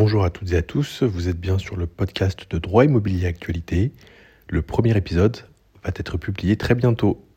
Bonjour à toutes et à tous, vous êtes bien sur le podcast de droit immobilier actualité. Le premier épisode va être publié très bientôt.